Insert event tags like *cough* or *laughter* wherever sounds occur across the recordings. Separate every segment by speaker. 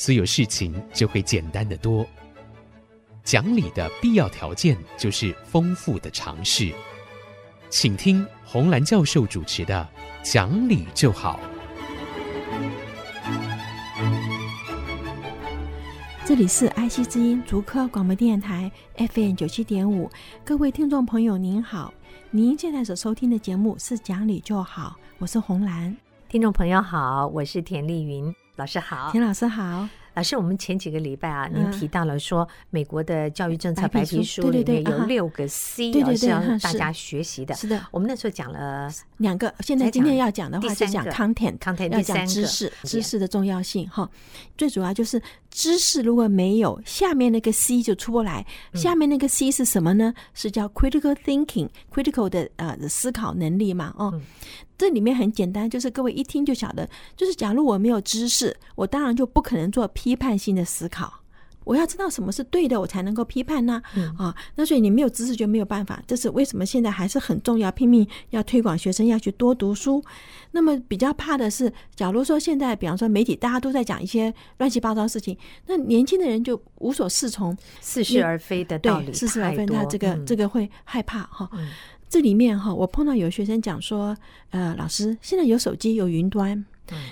Speaker 1: 所有事情就会简单的多。讲理的必要条件就是丰富的尝试。请听红兰教授主持的《讲理就好》。
Speaker 2: 这里是爱惜之音竹科广播电台 FM 九七点五，各位听众朋友您好，您现在所收听的节目是《讲理就好》，我是红兰。
Speaker 3: 听众朋友好，我是田丽云老师好，
Speaker 2: 田老师好。
Speaker 3: 老师，我们前几个礼拜啊，您提到了说美国的教育政策白皮书。里面有六个 C，对对对，是。要大家学习的。
Speaker 2: 是的，
Speaker 3: 我们那时候讲了
Speaker 2: 两个，现在今天要讲的话是讲 content，content
Speaker 3: 要
Speaker 2: 讲知识，知识的重要性哈。最主要就是知识如果没有，下面那个 C 就出不来。下面那个 C 是什么呢？是叫 critical thinking，critical 的呃思考能力嘛，哦。这里面很简单，就是各位一听就晓得，就是假如我没有知识，我当然就不可能做批判性的思考。我要知道什么是对的，我才能够批判呢？嗯、啊，那所以你没有知识就没有办法。这是为什么现在还是很重要，拼命要推广学生要去多读书。那么比较怕的是，假如说现在比方说媒体大家都在讲一些乱七八糟事情，那年轻的人就无所适从，
Speaker 3: 似是而非的道理
Speaker 2: 对，似是而非，那这个、嗯、这个会害怕哈。嗯这里面哈，我碰到有学生讲说，呃，老师，现在有手机有云端，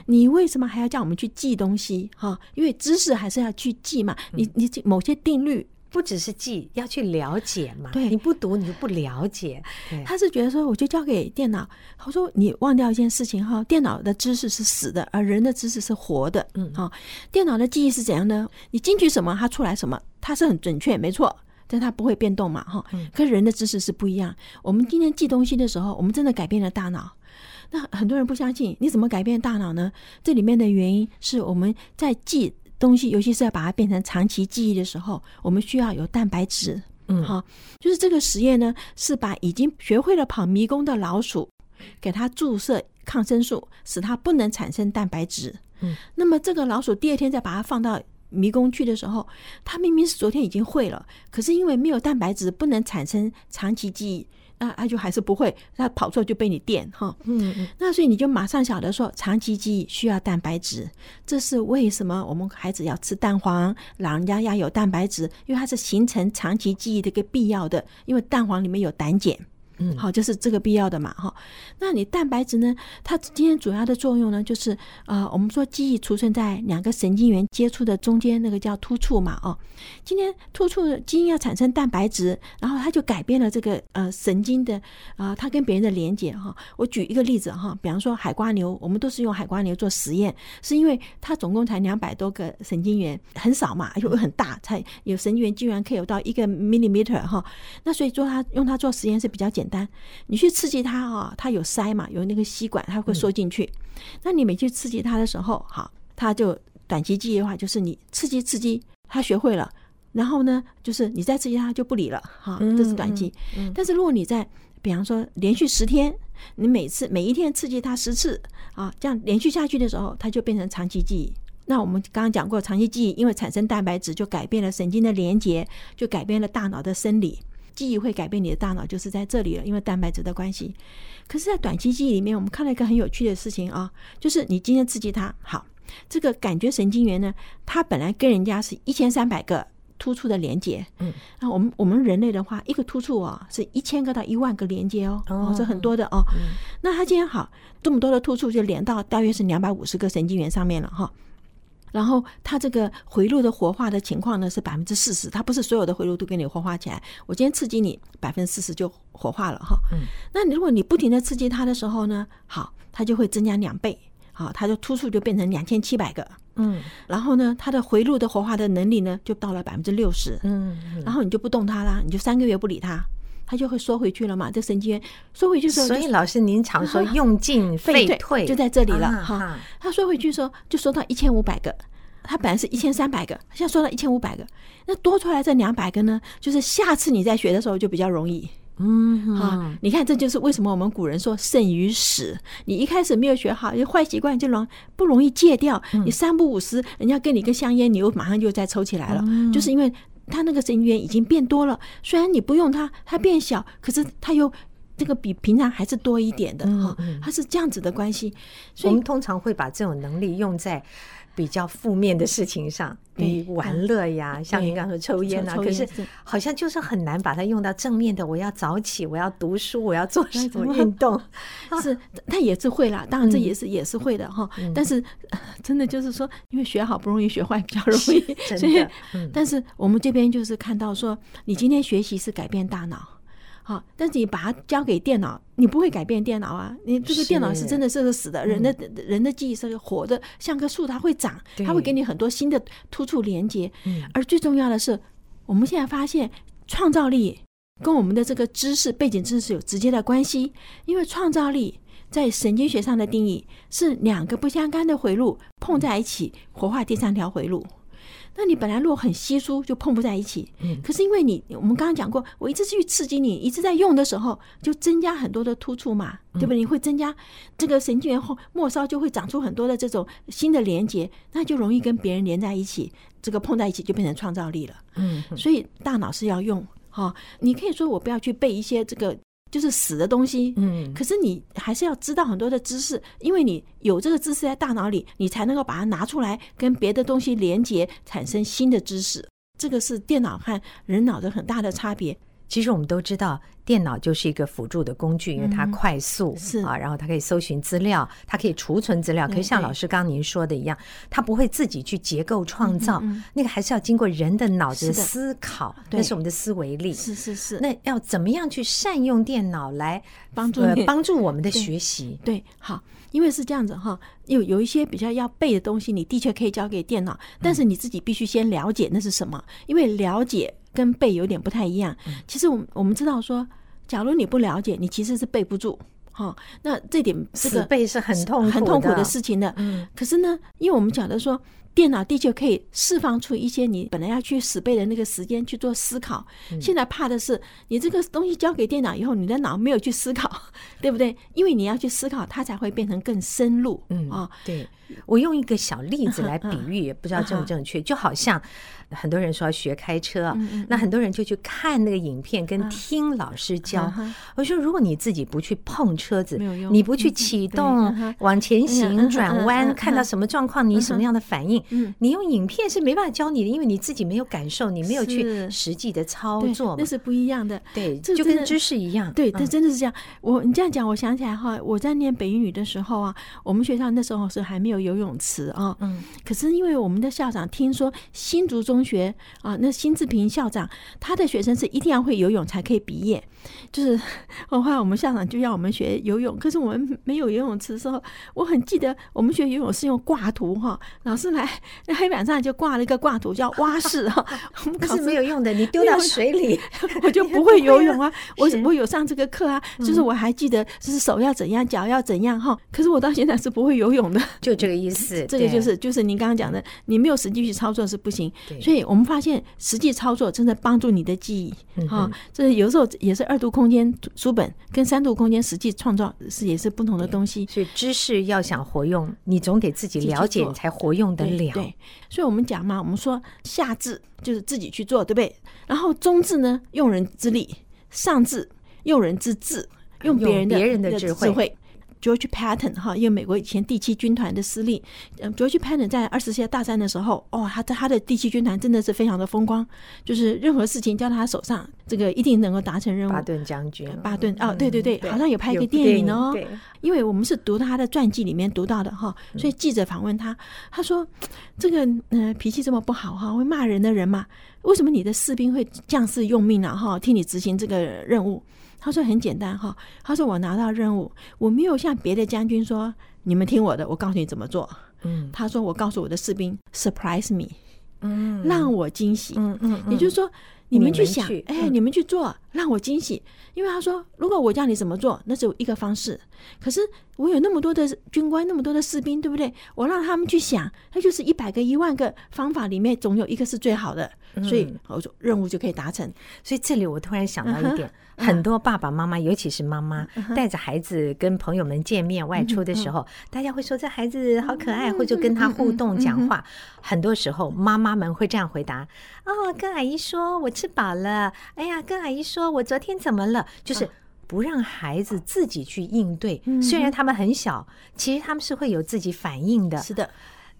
Speaker 2: 你为什么还要叫我们去记东西？哈，因为知识还是要去记嘛。你你某些定律
Speaker 3: 不只是记，要去了解嘛。对，你不读你就不了解。
Speaker 2: 他是觉得说，我就交给电脑。他说，你忘掉一件事情哈，电脑的知识是死的，而人的知识是活的。嗯，哈，电脑的记忆是怎样呢？你进去什么，它出来什么，它是很准确，没错。但它不会变动嘛，哈。可是人的知识是不一样。我们今天记东西的时候，我们真的改变了大脑。那很多人不相信，你怎么改变大脑呢？这里面的原因是我们在记东西，尤其是要把它变成长期记忆的时候，我们需要有蛋白质。嗯，好，就是这个实验呢，是把已经学会了跑迷宫的老鼠，给它注射抗生素，使它不能产生蛋白质。嗯，那么这个老鼠第二天再把它放到。迷宫去的时候，它明明是昨天已经会了，可是因为没有蛋白质，不能产生长期记忆，那他就还是不会，他跑错就被你电哈。嗯嗯，那所以你就马上晓得说，长期记忆需要蛋白质，这是为什么我们孩子要吃蛋黄，老人家要有蛋白质，因为它是形成长期记忆的一个必要的，因为蛋黄里面有胆碱。嗯，好，就是这个必要的嘛，哈。那你蛋白质呢？它今天主要的作用呢，就是呃，我们说记忆储存在两个神经元接触的中间，那个叫突触嘛，哦。今天突触基因要产生蛋白质，然后它就改变了这个呃神经的啊、它跟别人的连接哈。我举一个例子哈，比方说海瓜牛，我们都是用海瓜牛做实验，是因为它总共才两百多个神经元，很少嘛，又很大，才有神经元居然可以有到一个 millimeter 哈。那所以说它用它做实验是比较简单。单，你去刺激它啊，它有塞嘛，有那个吸管，它会缩进去。那你每去刺激它的时候，好，它就短期记忆的话，就是你刺激刺激，它学会了，然后呢，就是你再刺激它就不理了，哈，这是短期。但是如果你在，比方说连续十天，你每次每一天刺激它十次啊，这样连续下去的时候，它就变成长期记忆。那我们刚刚讲过，长期记忆因为产生蛋白质，就改变了神经的连接，就改变了大脑的生理。记忆会改变你的大脑，就是在这里了，因为蛋白质的关系。可是，在短期记忆里面，我们看了一个很有趣的事情啊，就是你今天刺激它，好，这个感觉神经元呢，它本来跟人家是一千三百个突触的连接，嗯，那我们我们人类的话，一个突触啊，是一千个到一万个连接哦，哦，这很多的哦。那它今天好，这么多的突触就连到大约是两百五十个神经元上面了哈。然后它这个回路的活化的情况呢是百分之四十，它不是所有的回路都给你活化起来。我今天刺激你百分之四十就活化了哈。嗯。那如果你不停的刺激它的时候呢，好，它就会增加两倍，好，它就突触就变成两千七百个。嗯。然后呢，它的回路的活化的能力呢就到了百分之六十。嗯。然后你就不动它啦，你就三个月不理它。它就会缩回去了嘛，这神经元缩回去的时候，
Speaker 3: 所以老师您常说用进废 *laughs* 退，
Speaker 2: 就在这里了哈。它缩回去的时候就缩到一千五百个，它本来是一千三百个，现在缩到一千五百个，那多出来这两百个呢，就是下次你在学的时候就比较容易。
Speaker 3: 嗯，
Speaker 2: 啊，你看，这就是为什么我们古人说胜于始。你一开始没有学好，坏习惯就容不容易戒掉。你三不五时，人家给你个香烟，你又马上就再抽起来了，就是因为它那个神经元已经变多了。虽然你不用它，它变小，可是它又这个比平常还是多一点的哈。它是这样子的关系。
Speaker 3: 所以我们通常会把这种能力用在。比较负面的事情上，比如玩乐呀，像您刚说抽烟呐，可是好像就是很难把它用到正面的。我要早起，我要读书，我要做什么运动？*laughs*
Speaker 2: 是，他也是会啦，当然这也是也是会的哈。但是真的就是说，因为学好不容易，学坏比较容易。所以，但是我们这边就是看到说，你今天学习是改变大脑。好，但是你把它交给电脑，你不会改变电脑啊！你这个电脑是真的是个死的，人的人的记忆是活的，像棵树，它会长，它会给你很多新的突触连接。而最重要的是，我们现在发现创造力跟我们的这个知识背景知识有直接的关系，因为创造力在神经学上的定义是两个不相干的回路碰在一起，活化第三条回路。那你本来如果很稀疏，就碰不在一起。嗯，可是因为你，我们刚刚讲过，我一直去刺激你，一直在用的时候，就增加很多的突触嘛，对不对？你会增加这个神经元后末梢就会长出很多的这种新的连接，那就容易跟别人连在一起，这个碰在一起就变成创造力了。嗯，所以大脑是要用哈，你可以说我不要去背一些这个。就是死的东西，嗯，可是你还是要知道很多的知识，因为你有这个知识在大脑里，你才能够把它拿出来跟别的东西连接，产生新的知识。这个是电脑和人脑的很大的差别。
Speaker 3: 其实我们都知道，电脑就是一个辅助的工具，因为它快速，嗯、是啊，然后它可以搜寻资料，它可以储存资料。可是像老师刚刚您说的一样，它不会自己去结构创造，嗯嗯嗯，那个还是要经过人的脑子思考，那是我们的思维力。
Speaker 2: 是是是。
Speaker 3: 那要怎么样去善用电脑来帮助、呃、帮助我们的学习？
Speaker 2: 对，对，好，因为是这样子哈，有有一些比较要背的东西，你的确可以交给电脑，但是你自己必须先了解那是什么，因为了解。跟背有点不太一样。其实我们我们知道说，假如你不了解，你其实是背不住。哈，那这点这个
Speaker 3: 背是很痛苦
Speaker 2: 很痛苦的事情的。嗯，可是呢，因为我们讲的说，电脑的确可以释放出一些你本来要去死背的那个时间去做思考。现在怕的是你这个东西交给电脑以后，你的脑没有去思考，*laughs* 对不对？因为你要去思考，它才会变成更深入。嗯啊，
Speaker 3: 对。我用一个小例子来比喻，也不知道正不正确，*laughs* 就好像。很多人说要学开车，那很多人就去看那个影片，跟听老师教。我说，如果你自己不去碰车子，你不去启动、往前行、转弯，看到什么状况，你什么样的反应，你用影片是没办法教你的，因为你自己没有感受，你没有去实际的操作，
Speaker 2: 那是不一样的。
Speaker 3: 对，就跟知识一样。
Speaker 2: 对，这真的是这样。我你这样讲，我想起来哈，我在念北一女的时候啊，我们学校那时候是还没有游泳池啊。嗯。可是因为我们的校长听说新竹中。中学啊，那辛志平校长，他的学生是一定要会游泳才可以毕业。就是 *laughs* 后来我们校长就要我们学游泳，可是我们没有游泳池的时候，我很记得我们学游泳是用挂图哈，老师来那黑板上就挂了一个挂图叫蛙式哈，*laughs*
Speaker 3: 我们可是没有用的，你丢到水里 *laughs*
Speaker 2: 我就不会游泳啊。*laughs* 我我有上这个课啊，就是我还记得就是手要怎样，脚要怎样哈，可是我到现在是不会游泳的，
Speaker 3: 就这个意思。
Speaker 2: 这个就是就是您刚刚讲的，你没有实际去操作是不行。所以我们发现实际操作真的帮助你的记忆哈，这有时候也是二度空间书本跟三度空间实际创造是也是不同的东西，
Speaker 3: 所以知识要想活用，你总得自己了解，你才活用得了。
Speaker 2: 对，所以我们讲嘛，我们说下智就是自己去做，对不对？然后中智呢，用人之力；上智用人之智，用别人的别人的智慧。George Patton 哈，因为美国以前第七军团的司令，嗯，George Patton 在二次世界大战的时候，哦，他的他的第七军团真的是非常的风光，就是任何事情交到他手上，这个一定能够达成任务。
Speaker 3: 巴顿将军，
Speaker 2: 巴顿哦，对对对，好像有拍一个电影哦，因为我们是读他的传记里面读到的哈，所以记者访问他，他说这个嗯脾气这么不好哈，会骂人的人嘛，为什么你的士兵会将士用命啊哈，替你执行这个任务？他说很简单哈，他说我拿到任务，我没有像别的将军说，你们听我的，我告诉你怎么做。嗯，他说我告诉我的士兵，surprise me，嗯，让我惊喜。嗯嗯，也就是说，你们去想，哎，你们去做，让我惊喜。因为他说，如果我叫你怎么做，那只有一个方式。可是我有那么多的军官，那么多的士兵，对不对？我让他们去想，那就是一百个、一万个方法里面，总有一个是最好的。所以我说任务就可以达成。
Speaker 3: 所以这里我突然想到一点，很多爸爸妈妈，尤其是妈妈，带着孩子跟朋友们见面、外出的时候，大家会说这孩子好可爱，或者跟他互动讲话。很多时候妈妈们会这样回答：哦，跟阿姨说我吃饱了。哎呀，跟阿姨说我昨天怎么了？就是不让孩子自己去应对。虽然他们很小，其实他们是会有自己反应的。
Speaker 2: 是的。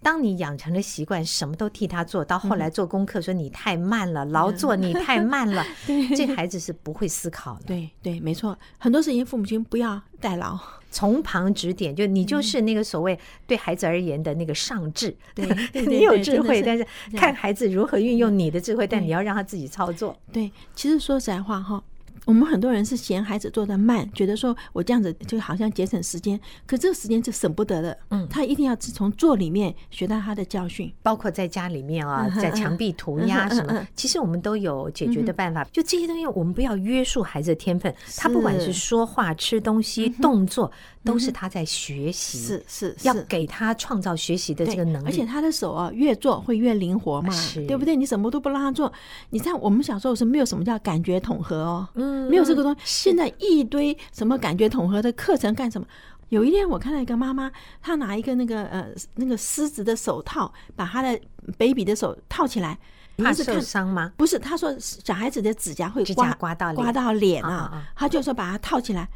Speaker 3: 当你养成了习惯，什么都替他做，到后来做功课说你太慢了，劳作你太慢了，*laughs* 这孩子是不会思考的。
Speaker 2: 对对，没错，很多事情父母亲不要代劳，
Speaker 3: 从旁指点，就你就是那个所谓对孩子而言的那个上智。
Speaker 2: 对，*laughs*
Speaker 3: 你有智慧，但是看孩子如何运用你的智慧，但你要让他自己操作。
Speaker 2: 对，其实说实在话哈。我们很多人是嫌孩子做的慢，觉得说我这样子就好像节省时间，可这个时间就省不得的。嗯，他一定要从做里面学到他的教训，
Speaker 3: 包括在家里面啊，在墙壁涂鸦什么，其实我们都有解决的办法。就这些东西，我们不要约束孩子的天分，他不管是说话、吃东西、动作，都是他在学习。
Speaker 2: 是是，
Speaker 3: 要给他创造学习的这个能力。
Speaker 2: 而且他的手啊，越做会越灵活嘛，对不对？你什么都不让他做，你像我们小时候是没有什么叫感觉统合哦。嗯。没有这个东西，现在一堆什么感觉统合的课程干什么？有一天我看到一个妈妈，她拿一个那个呃那个狮子的手套，把她的 baby 的手套起来，
Speaker 3: 怕受伤吗？
Speaker 2: 不是，她说小孩子的指甲会刮
Speaker 3: 刮到
Speaker 2: 刮到脸啊，她就说把它套起来。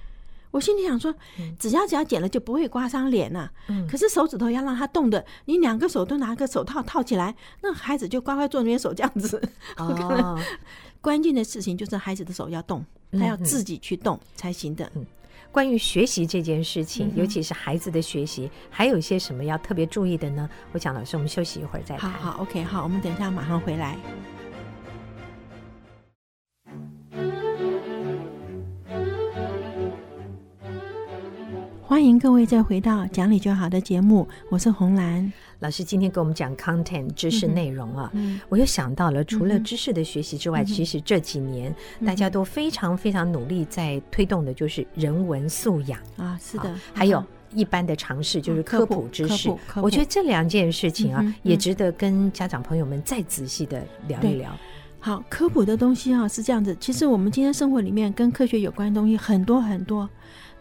Speaker 2: 我心里想说，指甲只要剪了就不会刮伤脸了。可是手指头要让它动的，你两个手都拿个手套套起来，那孩子就乖乖做那边手这样子。哦。*laughs* 关键的事情就是孩子的手要动，他要自己去动才行的。
Speaker 3: 嗯，关于学习这件事情，尤其是孩子的学习，还有一些什么要特别注意的呢？我想老师，我们休息一会儿再谈。
Speaker 2: 好，好，OK，好，我们等一下马上回来。欢迎各位再回到讲理就好的节目，我是红兰。
Speaker 3: 老师。今天给我们讲 content 知识内容啊，嗯、我又想到了，除了知识的学习之外，嗯、其实这几年大家都非常非常努力在推动的，就是人文素养。啊，
Speaker 2: 是的，
Speaker 3: 还有一般的尝试，就是科普知识。我觉得这两件事情啊，也值得跟家长朋友们再仔细的聊一聊。
Speaker 2: 好，科普的东西啊是这样子，其实我们今天生活里面跟科学有关的东西很多很多。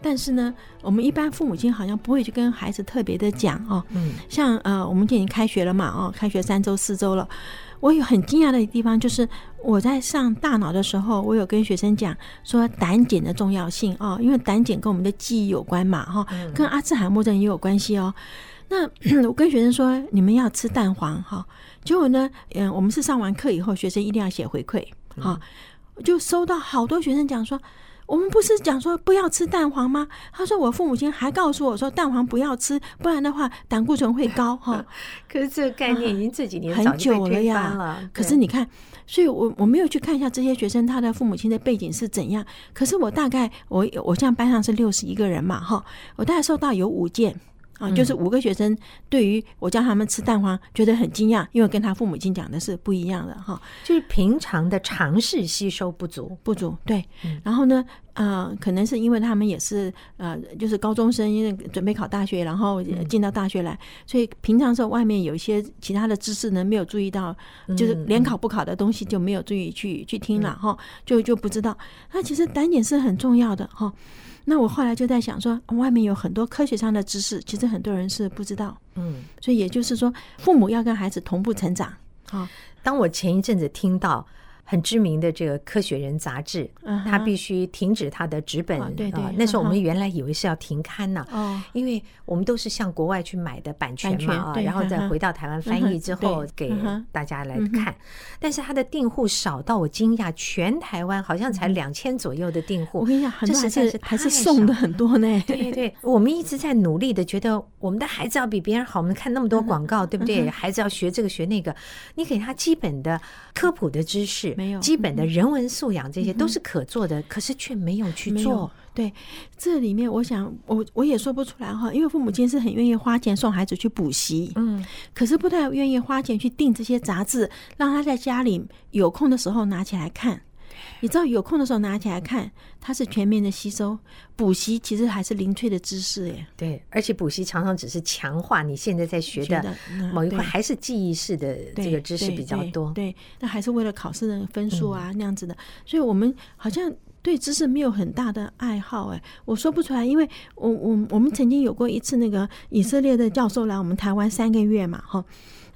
Speaker 2: 但是呢，我们一般父母亲好像不会去跟孩子特别的讲哦。嗯，像呃，我们今年开学了嘛，哦，开学三周四周了。我有很惊讶的地方，就是我在上大脑的时候，我有跟学生讲说胆碱的重要性哦，因为胆碱跟我们的记忆有关嘛，哈，跟阿兹海默症也有关系哦。那 *clears throat* 我跟学生说，你们要吃蛋黄哈。结果呢，嗯，我们是上完课以后，学生一定要写回馈，哈，就收到好多学生讲说。我们不是讲说不要吃蛋黄吗？他说我父母亲还告诉我说蛋黄不要吃，不然的话胆固醇会高哈。*laughs*
Speaker 3: 可是这个概念已经这几年
Speaker 2: 很久了呀。可是你看，所以我我没有去看一下这些学生他的父母亲的背景是怎样。可是我大概我我现在班上是六十一个人嘛哈，我大概收到有五件。啊，就是五个学生对于我教他们吃蛋黄觉得很惊讶，因为跟他父母亲讲的是不一样的哈，
Speaker 3: 就是平常的尝试吸收不足。
Speaker 2: 不足。对，然后呢，呃，可能是因为他们也是呃，就是高中生，因为准备考大学，然后进到大学来，所以平常时候外面有一些其他的知识呢没有注意到，就是联考不考的东西就没有注意去去听了哈，就就不知道。那其实胆碱是很重要的哈。那我后来就在想说，外面有很多科学上的知识，其实很多人是不知道。嗯，所以也就是说，父母要跟孩子同步成长。好，
Speaker 3: 当我前一阵子听到。很知名的这个《科学人》杂志，它必须停止它的纸本。对对，那时候我们原来以为是要停刊呢，因为我们都是向国外去买的版权嘛，然后再回到台湾翻译之后给大家来看。但是它的订户少到我惊讶，全台湾好像才两千左右的订户。
Speaker 2: 我跟你讲，很多还是还是送的很多呢。
Speaker 3: 对对，我们一直在努力的，觉得我们的孩子要比别人好。我们看那么多广告，对不对？孩子要学这个学那个，你给他基本的科普的知识。识，
Speaker 2: 没有
Speaker 3: 基本的人文素养，这些都是可做的，可是却没有去做。
Speaker 2: 对，这里面我想，我我也说不出来哈，因为父母亲是很愿意花钱送孩子去补习，嗯，可是不太愿意花钱去订这些杂志，让他在家里有空的时候拿起来看。你知道有空的时候拿起来看，它是全面的吸收。补习其实还是零碎的知识耶。
Speaker 3: 对，而且补习常常只是强化你现在在学的某一块，还是记忆式的这个知识比较多。
Speaker 2: 对，那还是为了考试的分数啊那样子的。所以我们好像对知识没有很大的爱好哎，我说不出来，因为我我我们曾经有过一次那个以色列的教授来我们台湾三个月嘛哈，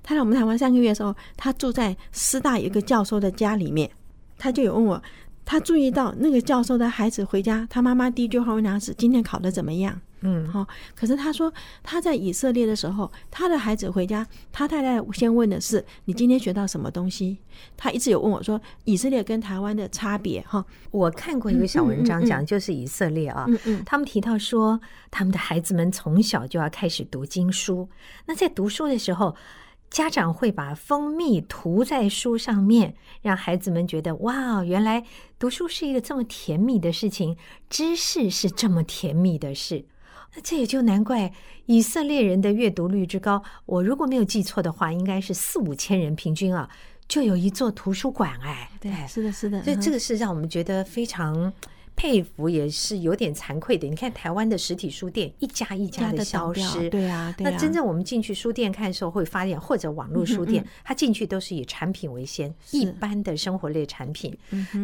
Speaker 2: 他来我们台湾三个月的时候，他住在师大有一个教授的家里面。他就有问我，他注意到那个教授的孩子回家，他妈妈第一句话问他是今天考的怎么样？嗯，好。可是他说他在以色列的时候，他的孩子回家，他太太先问的是你今天学到什么东西？他一直有问我说以色列跟台湾的差别哈。
Speaker 3: 我看过一个小文章讲，就是以色列啊，嗯嗯，他们提到说他们的孩子们从小就要开始读经书，那在读书的时候。家长会把蜂蜜涂在书上面，让孩子们觉得哇，原来读书是一个这么甜蜜的事情，知识是这么甜蜜的事。那这也就难怪以色列人的阅读率之高。我如果没有记错的话，应该是四五千人平均啊，就有一座图书馆。哎，
Speaker 2: 对，是的，是的。
Speaker 3: 所以这个是让我们觉得非常。佩服也是有点惭愧的。你看台湾的实体书店一家一家的消失，
Speaker 2: 对啊，对啊。
Speaker 3: 那真正我们进去书店看的时候，会发现或者网络书店，它进去都是以产品为先，一般的生活类产品，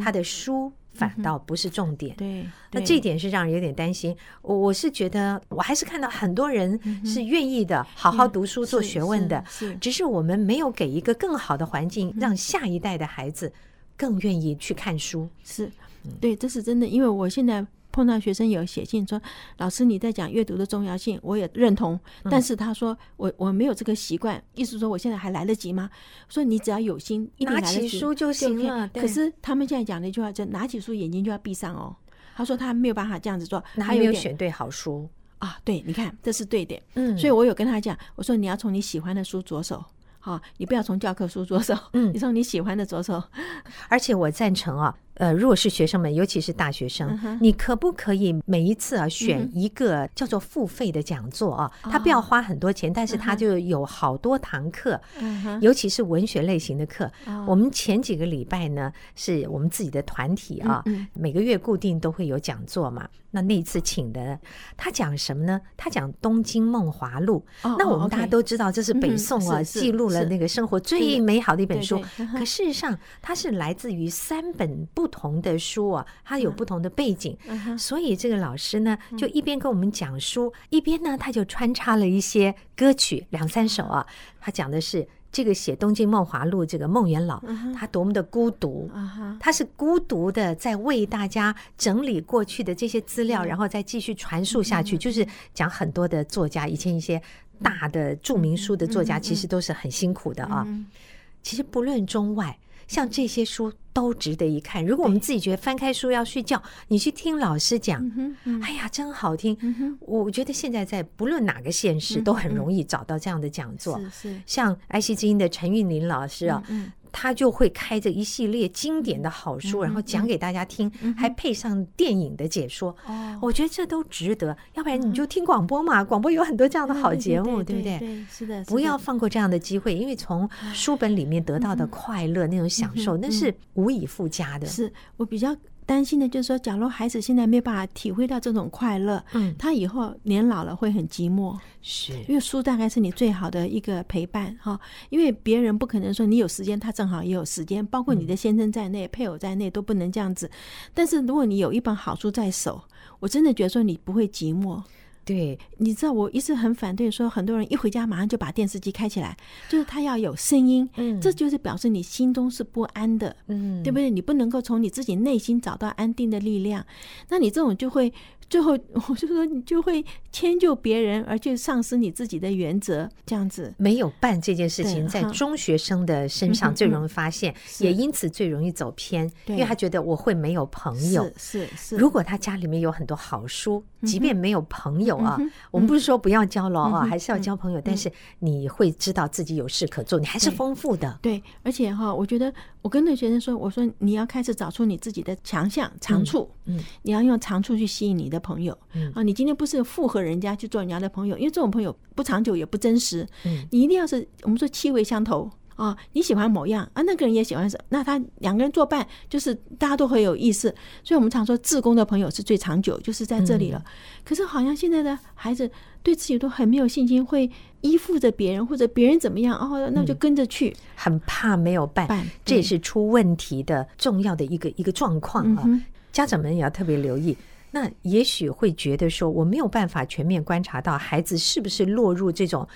Speaker 3: 它的书反倒不是重点。
Speaker 2: 对，
Speaker 3: 那这一点是让人有点担心。我我是觉得，我还是看到很多人是愿意的，好好读书做学问的，只是我们没有给一个更好的环境，让下一代的孩子更愿意去看书。
Speaker 2: 是。对，这是真的。因为我现在碰到学生有写信说：“老师，你在讲阅读的重要性，我也认同。但是他说我我没有这个习惯，意思说我现在还来得及吗？说你只要有心，一定来得及，
Speaker 3: 拿起书就行了。
Speaker 2: 可是他们现在讲的一句话，就拿起书眼睛就要闭上哦。他说他没有办法这样子做，
Speaker 3: 他没有选对好书
Speaker 2: 啊。对，你看这是对的。嗯，所以我有跟他讲，我说你要从你喜欢的书着手。”好，你不要从教科书着手，嗯，你从你喜欢的着手。*laughs*
Speaker 3: 而且我赞成啊，呃，如果是学生们，尤其是大学生，你可不可以每一次啊选一个叫做付费的讲座啊？他不要花很多钱，但是他就有好多堂课，尤其是文学类型的课。我们前几个礼拜呢，是我们自己的团体啊，每个月固定都会有讲座嘛。那那一次请的他讲什么呢？他讲《东京梦华录》。那我们大家都知道，这是北宋啊记录了那个生活最美好的一本书。可事实上，它是来自于三本不同的书啊，它有不同的背景。所以这个老师呢，就一边跟我们讲书，一边呢他就穿插了一些歌曲，两三首啊。他讲的是。这个写《东京梦华录》这个孟元老，他多么的孤独，他是孤独的在为大家整理过去的这些资料，然后再继续传述下去。就是讲很多的作家，以前一些大的著名书的作家，其实都是很辛苦的啊。其实不论中外。像这些书都值得一看。如果我们自己觉得翻开书要睡觉，你去听老师讲，哎呀，真好听。我觉得现在在不论哪个县市都很容易找到这样的讲座。像爱惜之音的陈韵林老师啊。他就会开着一系列经典的好书，然后讲给大家听，还配上电影的解说。哦，我觉得这都值得。要不然你就听广播嘛，广播有很多这样的好节目，对不对？
Speaker 2: 对，是的。
Speaker 3: 不要放过这样的机会，因为从书本里面得到的快乐、那种享受，那是无以复加的。
Speaker 2: 是我比较。担心的就是说，假如孩子现在没有办法体会到这种快乐，嗯，他以后年老了会很寂寞，
Speaker 3: 是
Speaker 2: 因为书大概是你最好的一个陪伴哈。因为别人不可能说你有时间，他正好也有时间，包括你的先生在内、配偶在内都不能这样子。但是如果你有一本好书在手，我真的觉得说你不会寂寞。
Speaker 3: 对，
Speaker 2: 你知道我一直很反对说很多人一回家马上就把电视机开起来，就是他要有声音，嗯，这就是表示你心中是不安的，嗯，对不对？你不能够从你自己内心找到安定的力量，那你这种就会。最后，*laughs* 我就说你就会迁就别人，而去丧失你自己的原则，这样子
Speaker 3: 没有办这件事情，在中学生的身上最容易发现，也因此最容易走偏，因为他觉得我会没有朋友。
Speaker 2: 是是，
Speaker 3: 如果他家里面有很多好书，即便没有朋友啊，
Speaker 2: 嗯、
Speaker 3: 我们不是说不要交了啊，嗯、还是要交朋友，
Speaker 2: 嗯、
Speaker 3: 但是你会知道自己有事可做，你还是丰富的。
Speaker 2: 对，而且哈，我觉得我跟那学生说，我说你要开始找出你自己的强项、长处，嗯，嗯你要用长处去吸引你的朋友，嗯啊，你今天不是附和人家去做人家的朋友，因为这种朋友不长久也不真实，嗯，你一定要是我们说气味相投。啊、哦，你喜欢某样啊，那个人也喜欢什么，那他两个人作伴，就是大家都很有意思。所以我们常说，自宫的朋友是最长久，就是在这里了。嗯、可是好像现在的孩子对自己都很没有信心，会依附着别人，或者别人怎么样，哦，那就跟着去，嗯、
Speaker 3: 很怕没有伴，这也是出问题的重要的一个一个状况啊。嗯、家长们也要特别留意。那也许会觉得说，我没有办法全面观察到孩子是不是落入这种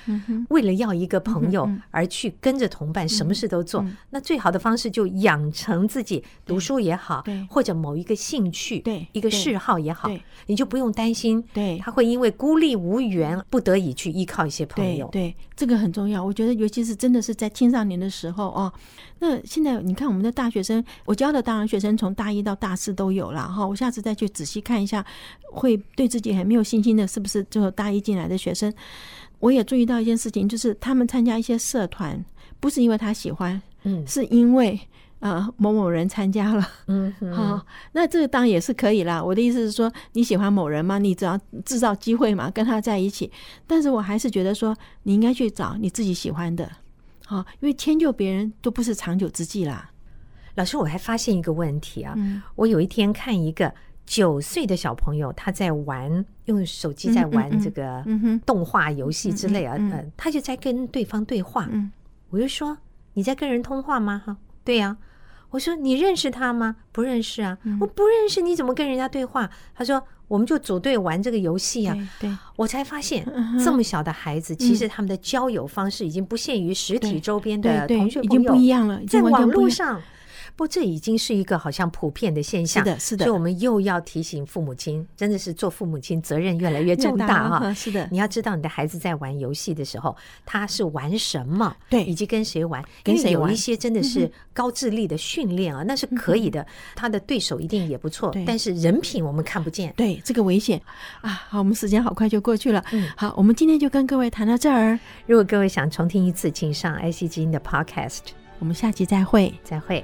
Speaker 3: 为了要一个朋友而去跟着同伴什么事都做。那最好的方式就养成自己读书也好，或者某一个兴趣、一个嗜好也好，你就不用担心，对他会因为孤立无援，不得已去依靠一些朋友。
Speaker 2: 对，这个很重要。我觉得，尤其是真的是在青少年的时候哦。那现在你看，我们的大学生，我教的大学生从大一到大四都有了哈。我下次再去仔细看一下，会对自己很没有信心的，是不是就大一进来的学生？我也注意到一件事情，就是他们参加一些社团，不是因为他喜欢，嗯，是因为呃某某人参加了，嗯，好，那这个当然也是可以啦。我的意思是说，你喜欢某人吗，你只要制造机会嘛，跟他在一起。但是我还是觉得说，你应该去找你自己喜欢的。好，因为迁就别人都不是长久之计啦。
Speaker 3: 老师，我还发现一个问题啊，嗯、我有一天看一个九岁的小朋友，他在玩用手机在玩这个动画游戏之类啊，他就在跟对方对话。嗯，我就说，你在跟人通话吗？哈，对呀。我说，你认识他吗？不认识啊，我不认识，你怎么跟人家对话？他说。我们就组队玩这个游戏啊，对，对我才发现这么小的孩子，其实他们的交友方式已经不限于实体周边的同学朋友，
Speaker 2: 已经不一样了，
Speaker 3: 在网络上。不过这已经是一个好像普遍的现象，
Speaker 2: 是的，是的。
Speaker 3: 所以我们又要提醒父母亲，真的是做父母亲责任越来越重大哈。
Speaker 2: 是的，
Speaker 3: 你要知道你的孩子在玩游戏的时候，他是玩什么，
Speaker 2: 对，
Speaker 3: 以及跟谁玩，跟谁玩。有一些真的是高智力的训练啊，那是可以的。他的对手一定也不错，但是人品我们看不见，
Speaker 2: 对，这个危险啊。好，我们时间好快就过去了。嗯，好，我们今天就跟各位谈到这儿。
Speaker 3: 如果各位想重听一次，请上 IC 之音的 Podcast。
Speaker 2: 我们下期再会，
Speaker 3: 再会。